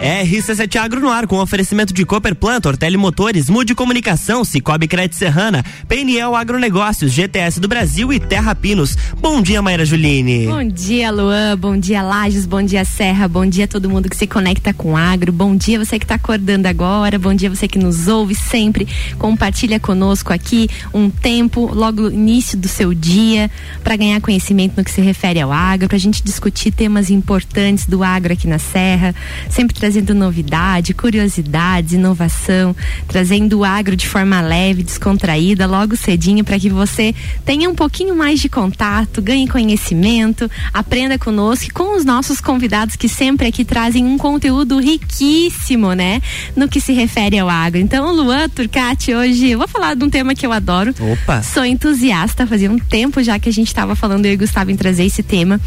RC7 Agro no ar com oferecimento de Cooper Plant, Ortele Motores, Mude Comunicação, Cicobi Crédito Serrana, PNL Agronegócios, GTS do Brasil e Terra Pinos. Bom dia, Maíra Juline. Bom dia, Luan. Bom dia, Lages. Bom dia, Serra. Bom dia todo mundo que se conecta com agro. Bom dia você que está acordando agora. Bom dia você que nos ouve sempre. Compartilha conosco aqui um tempo logo no início do seu dia para ganhar conhecimento no que se refere ao agro, para a gente discutir temas importantes do agro aqui na Serra, sempre trazendo novidade, curiosidades, inovação, trazendo o agro de forma leve, descontraída, logo cedinho, para que você tenha um pouquinho mais de contato, ganhe conhecimento, aprenda conosco e com os nossos convidados que sempre aqui trazem um conteúdo riquíssimo, né? No que se refere ao agro. Então, Luan Turcati, hoje eu vou falar de um tema que eu adoro. Opa! Sou entusiasta, fazia um tempo já que a gente estava falando, eu e Gustavo, em trazer esse tema.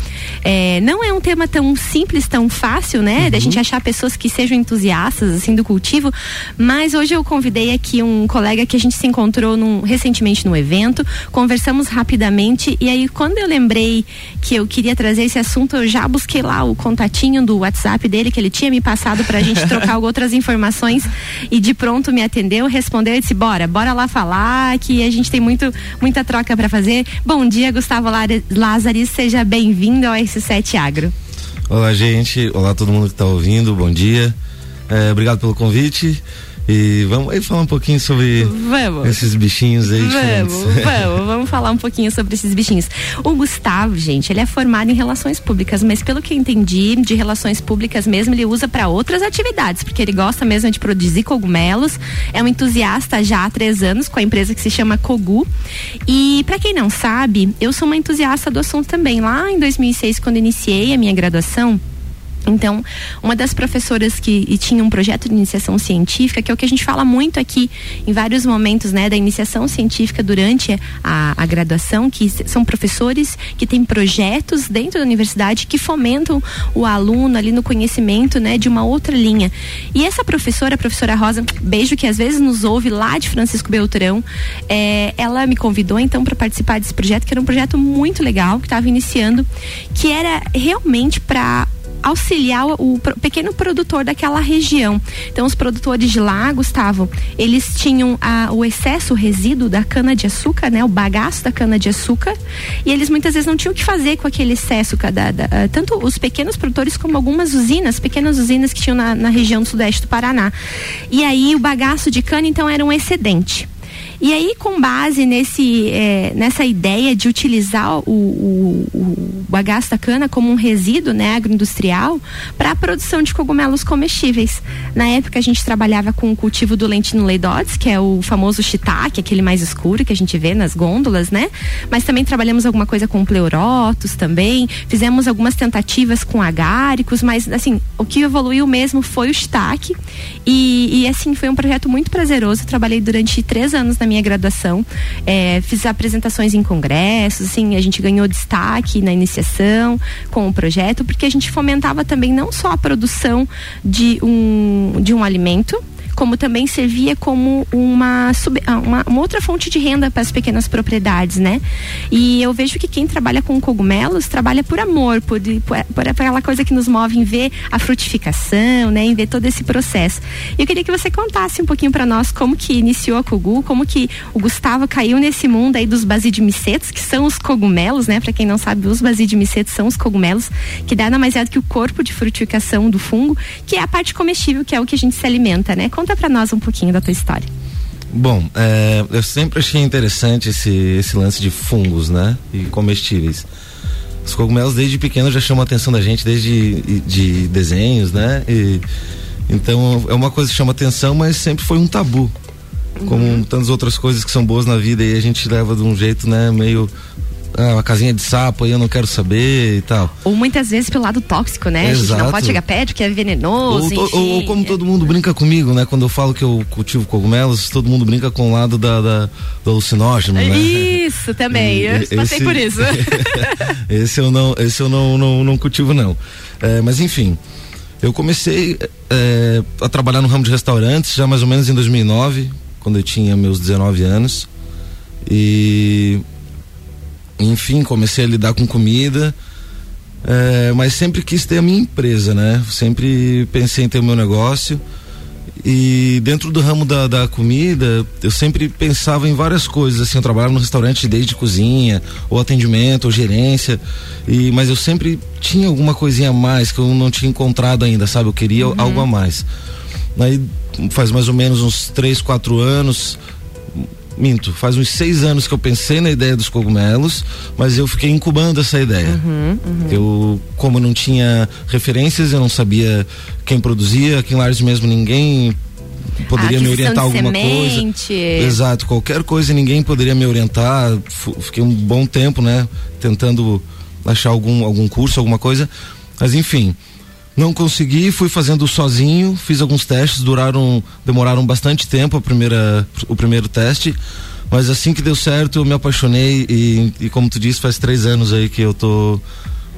É, não é um tema tão simples, tão fácil, né? Uhum. Da gente achar pessoas pessoas que sejam entusiastas assim do cultivo, mas hoje eu convidei aqui um colega que a gente se encontrou num, recentemente no evento, conversamos rapidamente e aí quando eu lembrei que eu queria trazer esse assunto, eu já busquei lá o contatinho do WhatsApp dele que ele tinha me passado para a gente trocar outras informações e de pronto me atendeu, respondeu e disse bora, bora lá falar que a gente tem muito muita troca para fazer. Bom dia, Gustavo Lázaro, seja bem-vindo ao S7 Agro. Olá, gente. Olá, todo mundo que está ouvindo. Bom dia. É, obrigado pelo convite. E vamos aí falar um pouquinho sobre vamos. esses bichinhos aí. Vamos, vamos, vamos falar um pouquinho sobre esses bichinhos. O Gustavo, gente, ele é formado em relações públicas, mas pelo que eu entendi, de relações públicas mesmo, ele usa para outras atividades, porque ele gosta mesmo de produzir cogumelos, é um entusiasta já há três anos com a empresa que se chama Cogu. E para quem não sabe, eu sou uma entusiasta do assunto também. Lá em 2006, quando iniciei a minha graduação, então, uma das professoras que tinha um projeto de iniciação científica, que é o que a gente fala muito aqui em vários momentos, né, da iniciação científica durante a, a graduação, que são professores que têm projetos dentro da universidade que fomentam o aluno ali no conhecimento, né, de uma outra linha. E essa professora, a professora Rosa, beijo que às vezes nos ouve lá de Francisco Beltrão, é, ela me convidou então para participar desse projeto, que era um projeto muito legal que estava iniciando, que era realmente para auxiliar o, pequeno produtor daquela região. Então, os produtores de lá, Gustavo, eles tinham a, o excesso, o resíduo da cana-de-açúcar, né? O bagaço da cana-de-açúcar. E eles muitas vezes não tinham o que fazer com aquele excesso, da, da, tanto os pequenos produtores como algumas usinas, pequenas usinas que tinham na, na região do sudeste do Paraná. E aí, o bagaço de cana, então, era um excedente. E aí, com base nesse, é, nessa ideia de utilizar o, o, o bagaço da cana como um resíduo né, agroindustrial para a produção de cogumelos comestíveis. Na época, a gente trabalhava com o cultivo do lentino leidotes, que é o famoso shiitake, aquele mais escuro que a gente vê nas gôndolas, né? Mas também trabalhamos alguma coisa com pleurotos também, fizemos algumas tentativas com agáricos, mas assim, o que evoluiu mesmo foi o shiitake e, e assim, foi um projeto muito prazeroso. trabalhei durante três anos na minha graduação. É, fiz apresentações em congressos, assim, a gente ganhou destaque na iniciação com o projeto, porque a gente fomentava também não só a produção de um, de um alimento, como também servia como uma, sub, ah, uma, uma, outra fonte de renda para as pequenas propriedades, né? E eu vejo que quem trabalha com cogumelos trabalha por amor, por, por, por aquela coisa que nos move em ver a frutificação, né? Em ver todo esse processo. E eu queria que você contasse um pouquinho para nós como que iniciou a Cogu, como que o Gustavo caiu nesse mundo aí dos basidimicetos, que são os cogumelos, né? Para quem não sabe, os basidimicetos são os cogumelos, que nada mais é do que o corpo de frutificação do fungo, que é a parte comestível, que é o que a gente se alimenta, né? Conta para nós um pouquinho da tua história. Bom, é, eu sempre achei interessante esse, esse lance de fungos, né? E comestíveis. Os cogumelos desde pequeno já chamam a atenção da gente, desde de, de desenhos, né? E, então é uma coisa que chama atenção, mas sempre foi um tabu. Como uhum. tantas outras coisas que são boas na vida e a gente leva de um jeito, né, meio ah, uma casinha de sapo aí eu não quero saber e tal. Ou muitas vezes pelo lado tóxico, né? Exato. A gente não pode chegar perto, que é venenoso. Ou, ou, ou, como todo mundo brinca comigo, né? Quando eu falo que eu cultivo cogumelos, todo mundo brinca com o lado da, da do alucinógeno, né? Isso também. eu esse, passei por isso. esse eu não, esse eu não, não, não cultivo, não. É, mas enfim. Eu comecei é, a trabalhar no ramo de restaurantes já mais ou menos em 2009, quando eu tinha meus 19 anos. E enfim, comecei a lidar com comida É, mas sempre quis ter a minha empresa, né? Sempre pensei em ter o meu negócio. E dentro do ramo da, da, comida, eu sempre pensava em várias coisas. Assim, eu trabalhava no restaurante desde cozinha, ou atendimento, ou gerência. E, mas eu sempre tinha alguma coisinha a mais que eu não tinha encontrado ainda, sabe? Eu queria uhum. algo a mais. Aí faz mais ou menos uns três, quatro anos, minto, faz uns seis anos que eu pensei na ideia dos cogumelos, mas eu fiquei incubando essa ideia. Uhum, uhum. Eu, como não tinha referências, eu não sabia quem produzia, aqui em Lares mesmo ninguém poderia me orientar alguma semente. coisa. Exato, qualquer coisa ninguém poderia me orientar. Fiquei um bom tempo, né, tentando achar algum algum curso, alguma coisa. Mas enfim, não consegui, fui fazendo sozinho, fiz alguns testes, duraram, demoraram bastante tempo a primeira, o primeiro teste, mas assim que deu certo eu me apaixonei e, e como tu disse, faz três anos aí que eu tô,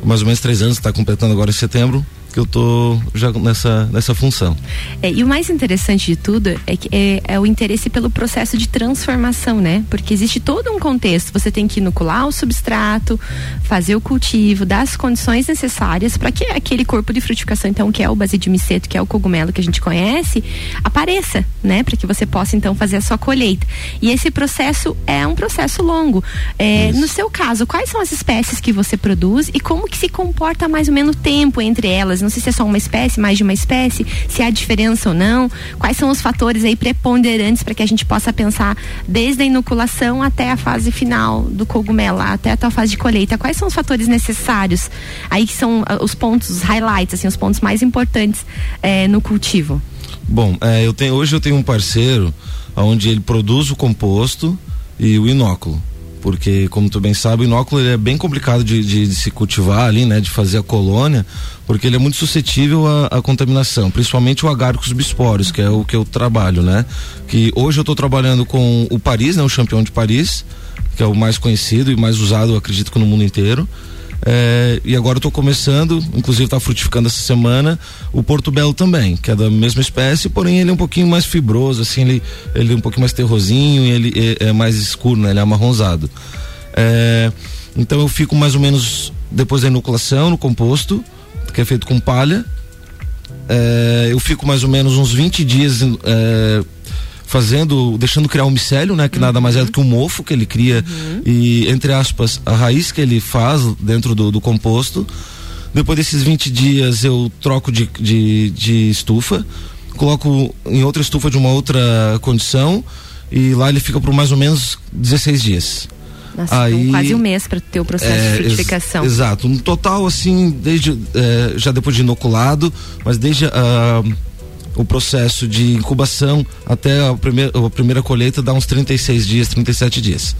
mais ou menos três anos, está completando agora em setembro, que eu tô já nessa, nessa função. É, e o mais interessante de tudo é que é, é, o interesse pelo processo de transformação, né? Porque existe todo um contexto. Você tem que inocular o substrato, fazer o cultivo, dar as condições necessárias para que aquele corpo de frutificação, então, que é o miceto, que é o cogumelo que a gente conhece, apareça, né? Para que você possa então fazer a sua colheita. E esse processo é um processo longo. É, no seu caso, quais são as espécies que você produz e como que se comporta mais ou menos o tempo entre elas? Não sei se é só uma espécie, mais de uma espécie, se há diferença ou não. Quais são os fatores aí preponderantes para que a gente possa pensar desde a inoculação até a fase final do cogumelo, até a tua fase de colheita. Quais são os fatores necessários aí que são uh, os pontos, os highlights, assim, os pontos mais importantes eh, no cultivo? Bom, é, eu tenho, hoje eu tenho um parceiro onde ele produz o composto e o inóculo porque como tu bem sabe, o inóculo é bem complicado de, de, de, se cultivar ali, né, de fazer a colônia, porque ele é muito suscetível à, contaminação, principalmente o Agaricus bisporos, que é o que eu trabalho, né? Que hoje eu estou trabalhando com o Paris, né, o campeão de Paris, que é o mais conhecido e mais usado, acredito que no mundo inteiro. É, e agora eu tô começando, inclusive está frutificando essa semana, o Porto Belo também, que é da mesma espécie, porém ele é um pouquinho mais fibroso, assim, ele, ele é um pouquinho mais terrosinho ele é, é mais escuro, né? Ele é amarronzado. É, então eu fico mais ou menos depois da inoculação no composto, que é feito com palha. É, eu fico mais ou menos uns 20 dias é, fazendo, deixando criar um micélio, né? Que uhum. nada mais é do que um mofo que ele cria uhum. e, entre aspas, a raiz que ele faz dentro do, do composto. Depois desses 20 dias eu troco de, de, de estufa, coloco em outra estufa de uma outra condição e lá ele fica por mais ou menos 16 dias. Nossa, Aí, então quase um mês para ter o processo é, de frutificação. Ex exato. No total, assim, desde é, já depois de inoculado, mas desde a. Uh, o processo de incubação até a primeira, a primeira colheita dá uns 36 dias, 37 dias.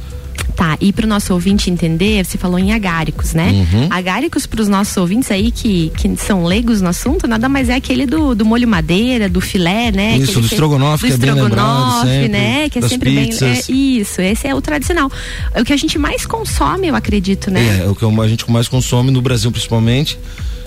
Tá, e para o nosso ouvinte entender, você falou em agáricos, né? Uhum. Agáricos para os nossos ouvintes aí que, que são leigos no assunto, nada mais é aquele do, do molho madeira, do filé, né? Isso, do estrogonofe, do que é bem lembrado sempre, né? Que é sempre pizzas. bem. É, isso, esse é o tradicional. É o que a gente mais consome, eu acredito, né? É, é o que a gente mais consome no Brasil, principalmente.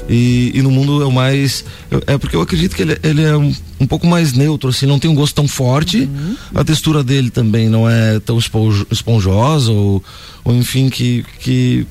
E, e, no mundo é o mais. É porque eu acredito que ele, ele é um, um, pouco mais neutro, assim, não tem um gosto tão forte. Uhum. A textura dele também não é tão esponjosa, ou, ou enfim, que, que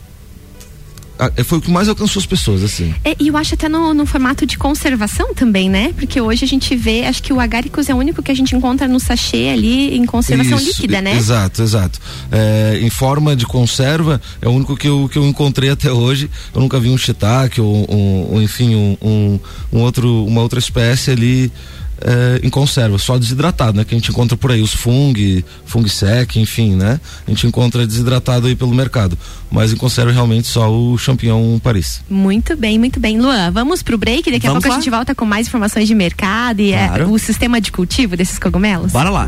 foi o que mais alcançou as pessoas, assim. É, e eu acho até no, no, formato de conservação também, né? Porque hoje a gente vê, acho que o agaricus é o único que a gente encontra no sachê ali em conservação Isso, líquida, né? Exato, exato. É, em forma de conserva, é o único que eu, que eu encontrei até hoje. Eu nunca vi um shiitake ou, um, ou enfim, um, um, um, outro, uma outra espécie ali é, em conserva, só desidratado, né? Que a gente encontra por aí, os fung, fung sec, enfim, né? A gente encontra desidratado aí pelo mercado. Mas em conserva realmente só o champignon Paris. Muito bem, muito bem. Luan, vamos pro break, daqui vamos a pouco lá. a gente volta com mais informações de mercado e é, claro. é, o sistema de cultivo desses cogumelos. Bora lá.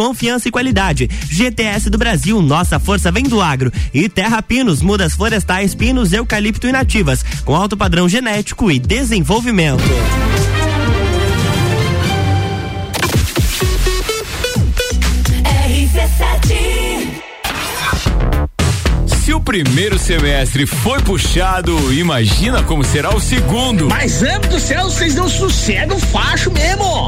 confiança e qualidade. GTS do Brasil, nossa força vem do agro. E Terra Pinos, mudas florestais, pinos, eucalipto e nativas, com alto padrão genético e desenvolvimento. Se o primeiro semestre foi puxado, imagina como será o segundo. Mas, amo do céu, vocês não sossegam facho mesmo.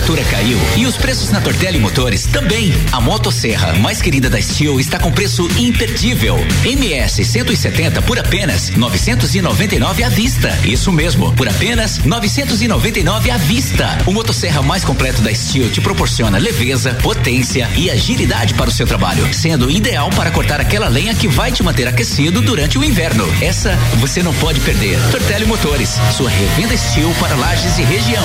Temperatura caiu e os preços na Tortelli Motores também. A motosserra mais querida da Steel está com preço imperdível. MS 170 por apenas 999 à vista. Isso mesmo, por apenas 999 à vista. O motosserra mais completo da Steel te proporciona leveza, potência e agilidade para o seu trabalho, sendo ideal para cortar aquela lenha que vai te manter aquecido durante o inverno. Essa você não pode perder. Tortelli Motores, sua revenda Steel para lajes e região.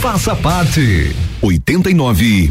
Faça parte. 89.9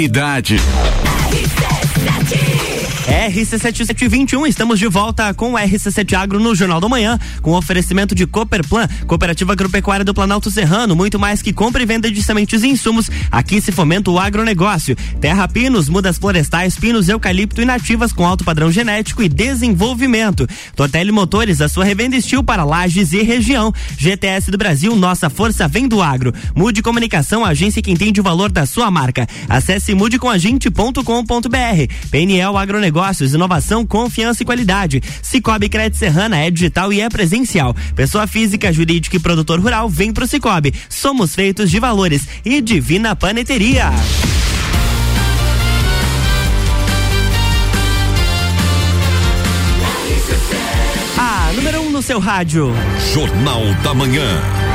qualidade. RC7721, estamos de volta com o RC7 Agro no Jornal da Manhã, com oferecimento de Cooperplan, Cooperativa Agropecuária do Planalto Serrano, muito mais que compra e venda de sementes e insumos. Aqui se fomenta o agronegócio. Terra Pinos, mudas florestais, pinos, eucalipto e nativas com alto padrão genético e desenvolvimento. Tortelli Motores, a sua revenda estil para lajes e região. GTS do Brasil, nossa força vem do agro. Mude Comunicação, agência que entende o valor da sua marca. Acesse mudecomagente.com.br. PNL Agronegócio negócios, inovação, confiança e qualidade. Cicobi Crédito Serrana é digital e é presencial. Pessoa física, jurídica e produtor rural, vem pro Cicobi. Somos feitos de valores e Divina Paneteria. seu rádio. Jornal da Manhã.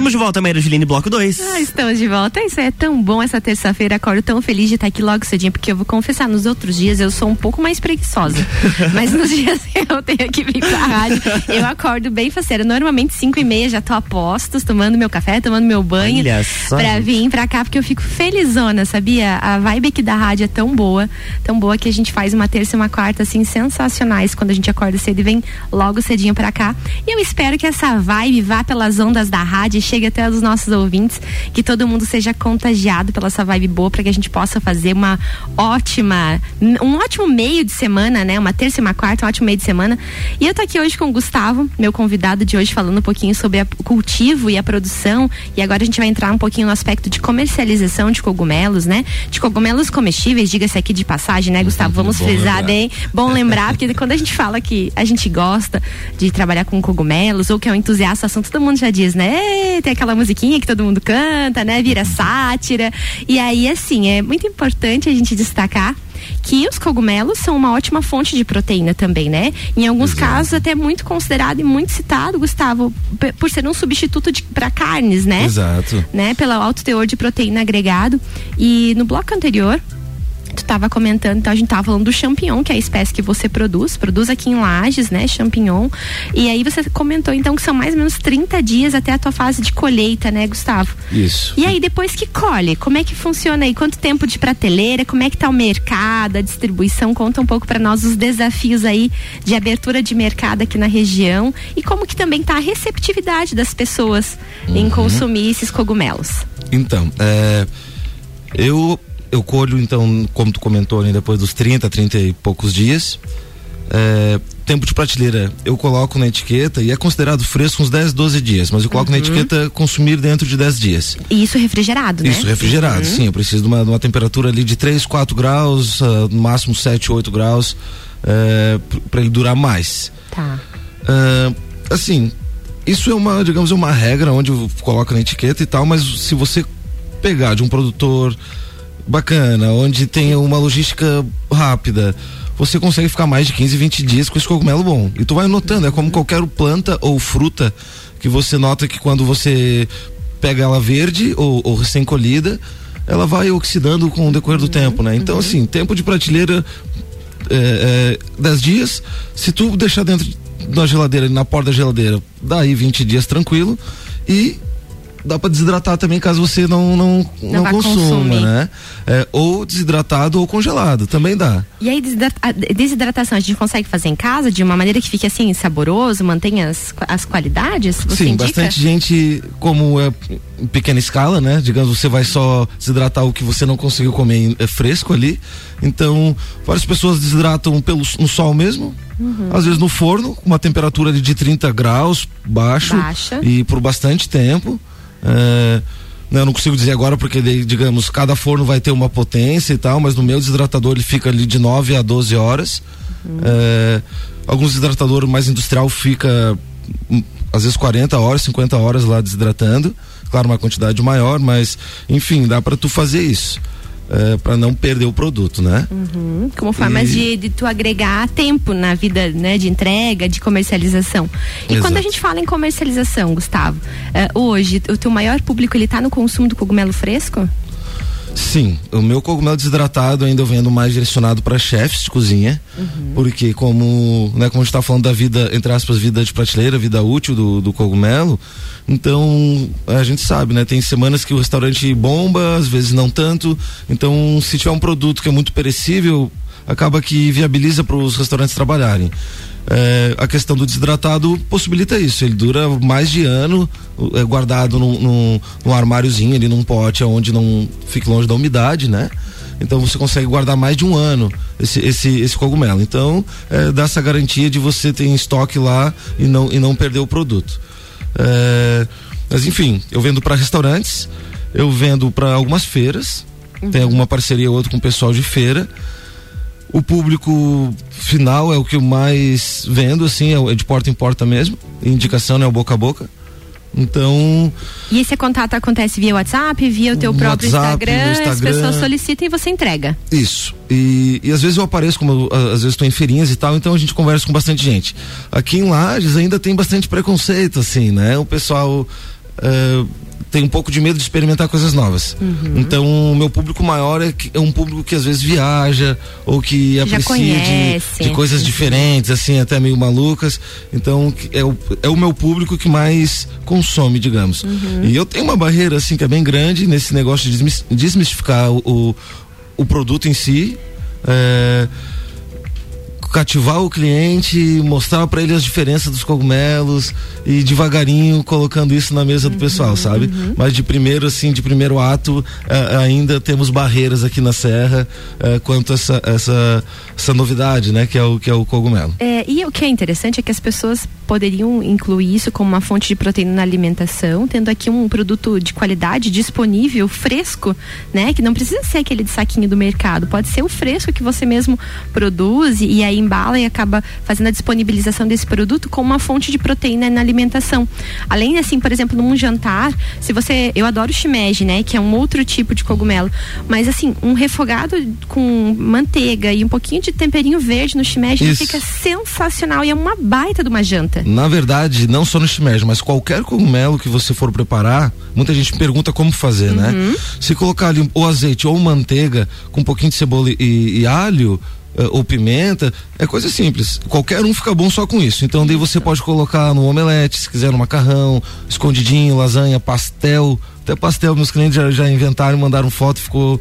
Estamos de volta, Maíra Juline, bloco 2. Ah, estamos de volta. Isso é tão bom essa terça-feira. Acordo tão feliz de estar aqui logo cedinho, porque eu vou confessar, nos outros dias eu sou um pouco mais preguiçosa. Mas nos dias que eu tenho que vir pra rádio, eu acordo bem faceira. Normalmente 5 e meia já tô a postos, tomando meu café, tomando meu banho. Olha só, pra gente. vir pra cá, porque eu fico felizona, sabia? A vibe aqui da rádio é tão boa, tão boa que a gente faz uma terça e uma quarta, assim, sensacionais quando a gente acorda cedo e vem logo cedinho pra cá. E eu espero que essa vibe vá pelas ondas da rádio chegue até os nossos ouvintes, que todo mundo seja contagiado pela essa vibe boa para que a gente possa fazer uma ótima, um ótimo meio de semana, né? Uma terça e uma quarta, um ótimo meio de semana. E eu tô aqui hoje com o Gustavo, meu convidado de hoje, falando um pouquinho sobre o cultivo e a produção. E agora a gente vai entrar um pouquinho no aspecto de comercialização de cogumelos, né? De cogumelos comestíveis, diga-se aqui de passagem, né, Gustavo? Vamos bom frisar lembrar. bem, bom lembrar, porque quando a gente fala que a gente gosta de trabalhar com cogumelos ou que é um entusiasta assunto, todo mundo já diz, né? Tem aquela musiquinha que todo mundo canta, né? Vira sátira. E aí, assim, é muito importante a gente destacar que os cogumelos são uma ótima fonte de proteína também, né? Em alguns casos até muito considerado e muito citado, Gustavo, por ser um substituto para carnes, né? Exato. né, pelo alto teor de proteína agregado. E no bloco anterior, tu estava comentando, então a gente tava falando do champignon, que é a espécie que você produz, produz aqui em Lages, né, champignon. E aí você comentou então que são mais ou menos 30 dias até a tua fase de colheita, né, Gustavo? Isso. E aí depois que colhe, como é que funciona aí? Quanto tempo de prateleira? Como é que tá o mercado, a distribuição? Conta um pouco para nós os desafios aí de abertura de mercado aqui na região e como que também tá a receptividade das pessoas em Uhum. consumir esses cogumelos. Então, é, eu eu colho então, como tu comentou, né, depois dos 30, 30 e poucos dias. É, tempo de prateleira, eu coloco na etiqueta e é considerado fresco uns 10, 12 dias, mas eu coloco na Uhum. etiqueta consumir dentro de 10 dias. E isso refrigerado, né? Isso, refrigerado, sim. Eu preciso de uma, de uma temperatura ali de 3, 4 graus, ah, no máximo 7, 8 graus, é, para ele durar mais. Tá. Ah, assim, isso é uma, digamos, é uma regra onde coloca na etiqueta e tal, mas se você pegar de um produtor bacana, onde tem uma logística rápida, você consegue ficar mais de 15, 20 dias com esse cogumelo bom. E tu vai notando, é como qualquer planta ou fruta que você nota que quando você pega ela verde ou, ou recém-colhida, ela vai oxidando com o decorrer do tempo, né? Então, assim, tempo de prateleira é, é, 10 dias, se tu deixar dentro da geladeira, na porta da geladeira, daí 20 dias tranquilo e dá para desidratar também caso você não não, não, vai consuma, consumir. né? É, ou desidratado ou congelado, também dá. E aí, desidratação a gente consegue fazer em casa de uma maneira que fique assim, saboroso, mantenha as, as qualidades? Sim, indica? bastante gente, como é em pequena escala, né? Digamos, você vai só desidratar o que você não conseguiu comer é fresco ali. Então, várias pessoas desidratam pelo, no sol mesmo, Uhum. às vezes no forno, com uma temperatura de 30 graus, baixo, Baixa. e por bastante tempo. É, eu não consigo dizer agora porque, digamos, cada forno vai ter uma potência e tal, mas no meu desidratador ele fica ali de 9 a 12 horas. É, alguns desidratadores mais industrial fica hum, às vezes 40 horas, 50 horas lá desidratando. Claro, uma quantidade maior, mas enfim, dá para tu fazer isso. É, para não perder o produto, né? Uhum, Como formas E- de, de tu agregar tempo na vida, né, de entrega, de comercialização. E Exato. quando a gente fala em comercialização, Gustavo, eh, hoje o teu maior público ele tá no consumo do cogumelo fresco? Sim, o meu cogumelo desidratado ainda eu vendo mais direcionado para chefes de cozinha, porque como, né, como a gente tá falando da vida, entre aspas, vida de prateleira, vida útil do, do cogumelo, então a gente sabe, né, tem semanas que o restaurante bomba, às vezes não tanto, então se tiver um produto que é muito perecível, acaba que viabiliza para os restaurantes trabalharem. É, a questão do desidratado possibilita isso. Ele dura mais de ano é, guardado num, num, num armáriozinho ali, num pote onde não fique longe da umidade, né? Então você consegue guardar mais de um ano esse, esse, esse cogumelo. Então é, dá essa garantia de você ter em estoque lá e não, e não perder o produto. É, mas enfim, eu vendo para restaurantes, eu vendo para algumas feiras, tem alguma parceria ou outra com o pessoal de feira. O público final é o que eu mais vendo, assim, é é de porta em porta mesmo. Indicação, né? O boca a boca. Então. E esse contato acontece via WhatsApp, via o teu próprio WhatsApp, Instagram, no as Instagram. pessoas solicitam e você entrega. Isso. E, e às vezes eu apareço, como eu, às vezes estou em feirinhas e tal, então a gente conversa com bastante gente. Aqui em Lages ainda tem bastante preconceito, assim, né? O pessoal eh, tem um pouco de medo de experimentar coisas novas. Uhum. Então o meu público maior é, é um público que às vezes viaja ou que Já aprecia conhece. de, de coisas diferentes, assim, até meio malucas. Então é o, é o meu público que mais consome, digamos. Uhum. E eu tenho uma barreira, assim, que é bem grande nesse negócio de desmis- desmistificar o, o, o produto em si. É, cativar o cliente, mostrar para ele as diferenças dos cogumelos e devagarinho colocando isso na mesa do pessoal, sabe? Mas de primeiro assim, de primeiro ato, eh, ainda temos barreiras aqui na serra eh, quanto a essa, essa essa novidade, né, que é o que é o cogumelo. É, e o que é interessante é que as pessoas poderiam incluir isso como uma fonte de proteína na alimentação, tendo aqui um produto de qualidade disponível, fresco, né? Que não precisa ser aquele de saquinho do mercado, pode ser o fresco que você mesmo produz e aí embala e acaba fazendo a disponibilização desse produto como uma fonte de proteína na alimentação. Além assim, por exemplo, num jantar, se você, eu adoro shimeji, né? Que é um outro tipo de cogumelo, mas assim, um refogado com manteiga e um pouquinho de temperinho verde no shimeji fica sensacional e é uma baita de uma janta. Na verdade, não só no shimeji, mas qualquer cogumelo que você for preparar, muita gente pergunta como fazer, né? Se colocar ali ou azeite ou manteiga com um pouquinho de cebola e, e alho, ou pimenta, é coisa simples. Qualquer um fica bom só com isso. Então daí você pode colocar no omelete, se quiser no macarrão, escondidinho, lasanha, pastel. Até pastel, meus clientes já, já inventaram, mandaram foto, ficou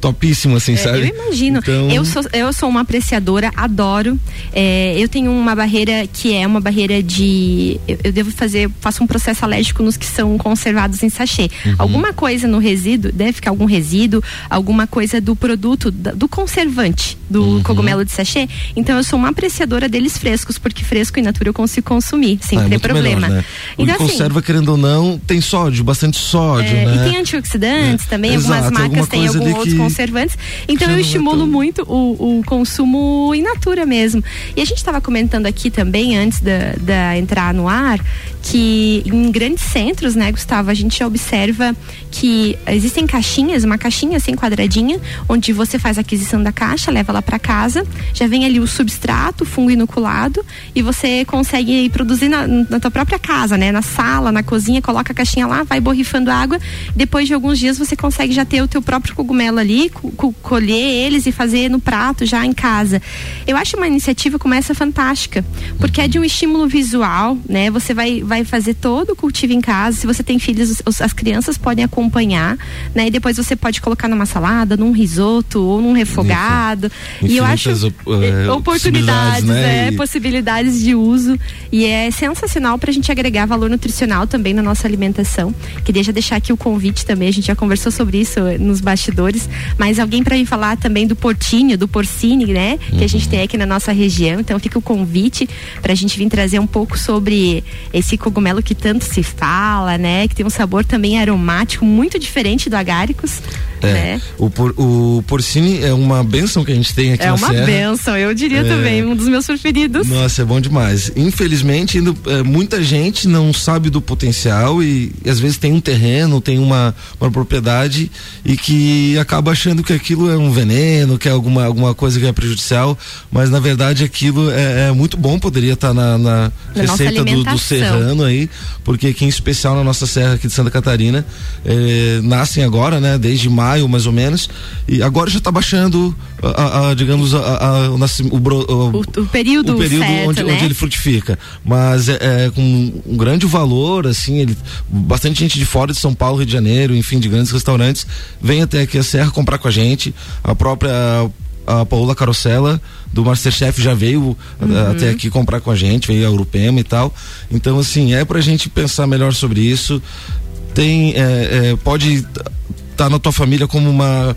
topíssimo, assim, É, sabe? Eu imagino. Então- Eu, sou, eu sou uma apreciadora, adoro. É, eu tenho uma barreira que é uma barreira de. Eu, eu devo fazer, faço um processo alérgico nos que são conservados em sachê. Uhum. Alguma coisa no resíduo, deve ficar algum resíduo, alguma coisa do produto, do conservante do Uhum. cogumelo de sachê. Então eu sou uma apreciadora deles frescos, porque fresco e natura eu consigo consumir, sem Ah, é ter muito problema. melhor, né? Então, assim, conserva, querendo ou não, tem sódio, bastante sódio, é, né? E tem antioxidantes É, também, exato, algumas alguma marcas têm coisa alguns outros que- conservantes. Então eu é estimulo muito o, o consumo in natura mesmo. E a gente estava comentando aqui também, antes da, da entrar no ar, que em grandes centros, né, Gustavo, a gente observa que existem caixinhas, uma caixinha assim quadradinha, onde você faz a aquisição da caixa, leva ela para casa, já vem ali o substrato, o fungo inoculado, e você consegue produzir na, na tua própria casa, né? Na sala, na cozinha, coloca a caixinha lá, vai borrifando água. Depois de alguns dias você consegue já ter o teu próprio cogumelo ali, co- co- colher eles e fazer no prato já em casa. Eu acho uma iniciativa como essa fantástica, porque é de um estímulo visual, né? Você vai, vai fazer todo o cultivo em casa. Se você tem filhos, os- as crianças podem acompanhar, né? E depois você pode colocar numa salada, num risoto ou num refogado. E eu acho op- eh, oportunidades, possibilidades, né? é, E- possibilidades de uso e é sensacional para a gente agregar valor nutricional também na nossa alimentação. Queria já deixar aqui o convite também, a gente já conversou sobre isso eh, nos bastidores, mas alguém para vir falar também do portinho, do porcine, né, que a Uhum. gente tem aqui na nossa região. Então fica o convite para a gente vir trazer um pouco sobre esse cogumelo que tanto se fala, né, que tem um sabor também aromático muito diferente do agáricos, É, né? o, por, o porcine é uma benção que a gente tem aqui É na uma Serra. benção, eu diria É. também, um dos meus preferidos. Nossa, é bom demais. Infelizmente, ainda, é, muita gente não sabe do potencial e, e às vezes tem um terreno, tem uma, uma propriedade e que acaba achando que aquilo é um veneno, que é alguma, alguma coisa que é prejudicial, mas na verdade aquilo é, é muito bom, poderia estar na, na Na nossa receita do, do serrano aí, porque aqui em especial na nossa serra aqui de Santa Catarina, eh, nascem agora, né, desde maio mais ou menos, e agora já está baixando, a, a- a, digamos, a, o- O, o período, o período certo, onde, né? onde ele frutifica. Mas é, é com um grande valor, assim, ele, bastante gente de fora de São Paulo, Rio de Janeiro, enfim, de grandes restaurantes, vem até aqui a Serra comprar com a gente. A própria a Paola Carosella do Masterchef já veio a- até aqui comprar com a gente, veio a Urupema e tal. Então, assim, é pra gente pensar melhor sobre isso. Tem, é, é, pode estar na tua família como uma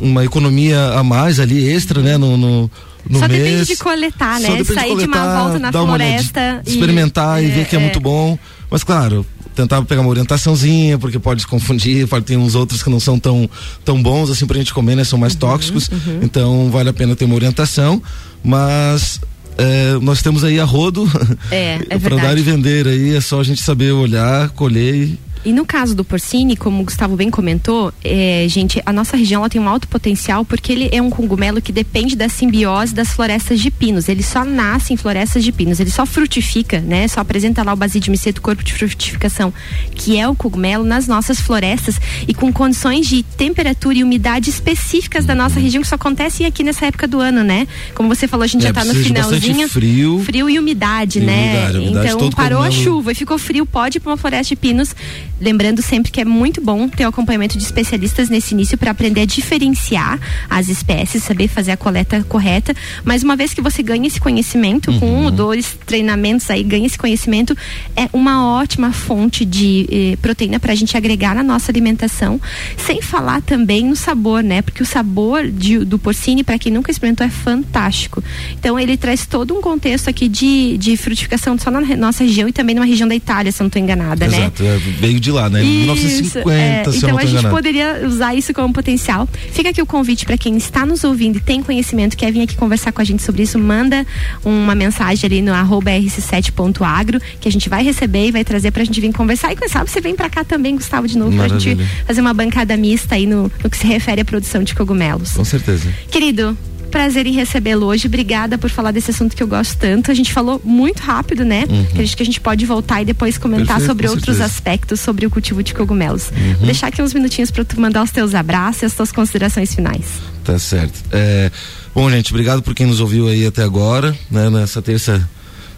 uma economia a mais ali extra, né, no, no, no Só mês. depende de coletar, Só né? depende Sair de uma coletar, volta na dar uma floresta. experimentar e, ver que é, muito bom. Mas claro, tentar pegar uma orientaçãozinha, porque pode se confundir, pode ter uns outros que não são tão, tão bons assim pra gente comer, né? São Uhum, mais tóxicos. Então vale a pena ter uma orientação. Mas é, nós temos aí a rodo É, é para dar e vender aí, é só a gente saber olhar, colher e E no caso do porcine, como o Gustavo bem comentou, é, gente, a nossa região tem um alto potencial porque ele é um cogumelo que depende da simbiose das florestas de pinos. Ele só nasce em florestas de pinos, ele só frutifica, né? Só apresenta lá o basidiumiceto corpo de frutificação, que é o cogumelo nas nossas florestas e com condições de temperatura e umidade específicas da noça região que só acontecem aqui nessa época do ano, né? Como você falou, a gente É, já tá no finalzinho. frio. Frio e umidade, E né? umidade, a umidade então parou a cogumelo- chuva e ficou frio, pode ir para uma floresta de pinos. Lembrando sempre que é muito bom ter o acompanhamento de especialistas nesse início para aprender a diferenciar as espécies, saber fazer a coleta correta. Mas uma vez que você ganha esse conhecimento, com um ou dois treinamentos aí, ganha esse conhecimento, é uma ótima fonte de eh, proteína para a gente agregar na nossa alimentação. Sem falar também no sabor, né? Porque o sabor de- do porcine, para quem nunca experimentou, é fantástico. Então ele traz todo um contexto aqui de, de frutificação só na nossa região e também numa região da Itália, se eu não estou enganada, né? Exato, é, veio de lá, né? Isso, 1950, é. se eu Então não a gente enganado. poderia usar isso como potencial. Fica aqui o convite para quem está nos ouvindo e tem conhecimento, quer vir aqui conversar com a gente sobre isso, manda uma mensagem ali no arroba rc7.agro que a gente vai receber e vai trazer pra gente vir conversar. E quem sabe você vem pra cá também, Gustavo, de novo, pra gente Maravilha. fazer uma bancada mista aí no, no que se refere à produção de cogumelos. Com certeza. Querido, prazer em recebê-lo hoje. Obrigada por falar desse assunto que eu gosto tanto. A gente falou muito rápido, né? Uhum. Acredito que a gente pode voltar e depois comentar Perfeito, sobre outros certeza. aspectos sobre o cultivo de cogumelos. Uhum. Vou deixar aqui uns minutinhos para tu mandar os teus abraços e as tuas considerações finais. Tá certo. É, bom, gente, obrigado por quem nos ouviu aí até agora, né? Nessa terça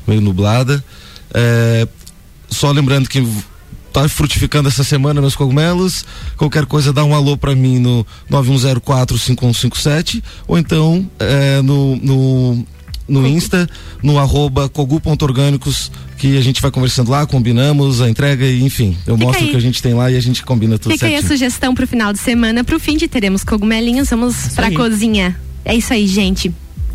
meio nublada. É, só lembrando que tá frutificando essa semana meus cogumelos. Qualquer coisa dá um alô pra mim no 91045157 ou então é, no, no no Insta, no arroba cogu.orgânicos, que a gente vai conversando lá, combinamos a entrega e enfim, eu Fica mostro o que a gente tem lá e a gente combina tudo Fica aí a certinho. sugestão pro final de semana. Pro fim de teremos cogumelinhos. Vamos pra aí. cozinha. É isso aí, gente.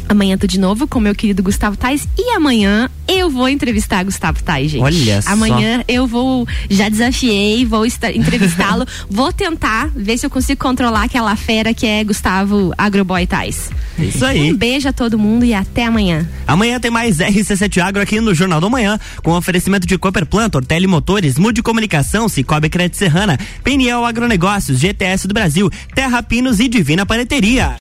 Amanhã tô de novo com meu querido Gustavo Tais e amanhã eu vou entrevistar Gustavo Tais, gente. Olha só. Amanhã eu vou, já desafiei, vou entrevistá-lo, vou tentar ver se eu consigo controlar aquela fera que é Gustavo Agroboy Tais. Isso aí. Um beijo a todo mundo e até amanhã. Amanhã tem mais RC7 Agro aqui no Jornal da Manhã, com oferecimento de Cooper Plant, Ortele Motores, Mude Comunicação, Cicobi Crédito Serrana, PNL Agronegócios, GTS do Brasil, Terra Pinos e Divina Paneteria.